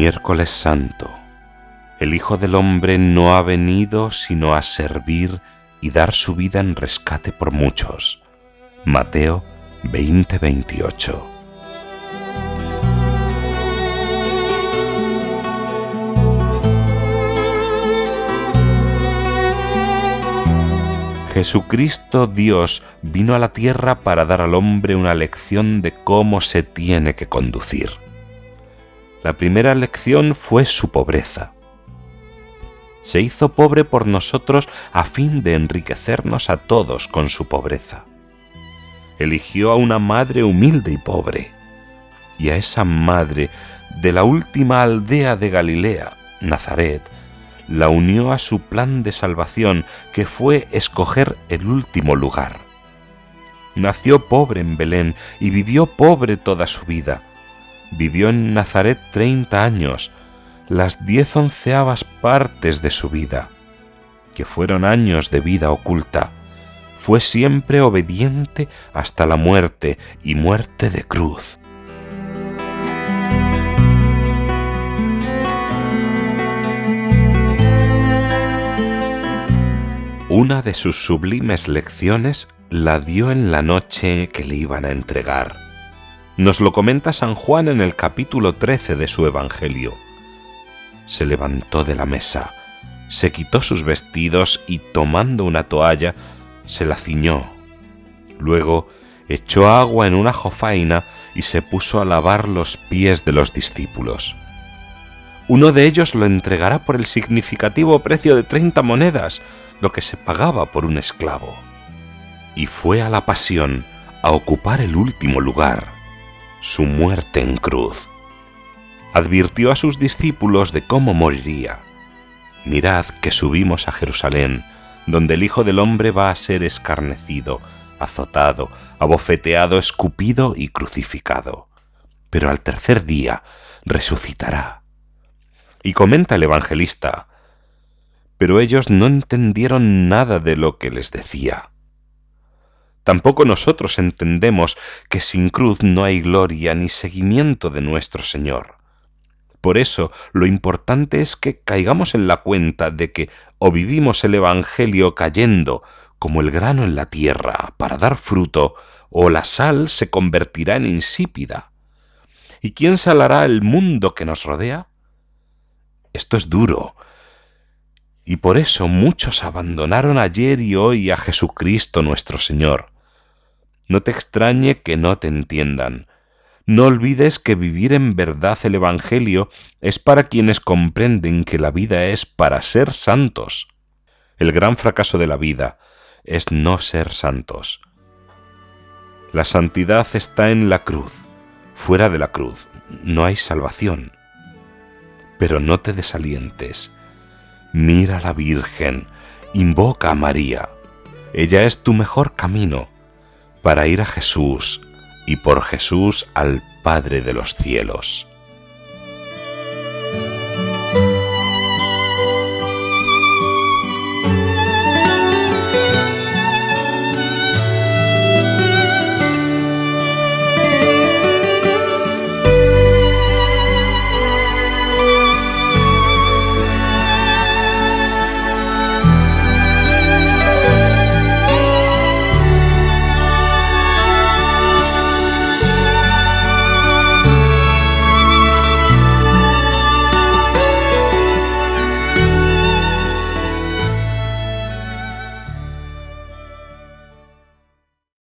Miércoles Santo. El Hijo del Hombre no ha venido sino a servir y dar su vida en rescate por muchos. Mateo 20:28. Jesucristo Dios vino a la tierra para dar al hombre una lección de cómo se tiene que conducir. La primera lección fue su pobreza. Se hizo pobre por nosotros a fin de enriquecernos a todos con su pobreza. Eligió a una madre humilde y pobre, y a esa madre de la última aldea de Galilea, Nazaret, la unió a su plan de salvación, que fue escoger el último lugar. Nació pobre en Belén y vivió pobre toda su vida, vivió en Nazaret treinta años, las diez onceavas partes de su vida, que fueron años de vida oculta. Fue siempre obediente hasta la muerte y muerte de cruz. Una de sus sublimes lecciones la dio en la noche que le iban a entregar nos lo comenta San Juan en el capítulo 13 de su Evangelio. Se levantó de la mesa, se quitó sus vestidos y tomando una toalla, se la ciñó. Luego echó agua en una jofaina y se puso a lavar los pies de los discípulos. Uno de ellos lo entregará por el significativo precio de treinta monedas, lo que se pagaba por un esclavo. Y fue a la pasión, a ocupar el último lugar su muerte en cruz. Advirtió a sus discípulos de cómo moriría. Mirad que subimos a Jerusalén, donde el Hijo del Hombre va a ser escarnecido, azotado, abofeteado, escupido y crucificado. Pero al tercer día resucitará. Y comenta el evangelista, pero ellos no entendieron nada de lo que les decía. Tampoco nosotros entendemos que sin cruz no hay gloria ni seguimiento de nuestro Señor. Por eso lo importante es que caigamos en la cuenta de que o vivimos el Evangelio cayendo como el grano en la tierra para dar fruto, o la sal se convertirá en insípida. ¿Y quién salará el mundo que nos rodea? Esto es duro, y por eso muchos abandonaron ayer y hoy a Jesucristo nuestro Señor. No te extrañe que no te entiendan. No olvides que vivir en verdad el Evangelio es para quienes comprenden que la vida es para ser santos. El gran fracaso de la vida es no ser santos. La santidad está en la cruz. Fuera de la cruz no hay salvación. Pero no te desalientes. Mira a la Virgen, invoca a María. Ella es tu mejor camino para ir a Jesús y por Jesús al Padre de los cielos.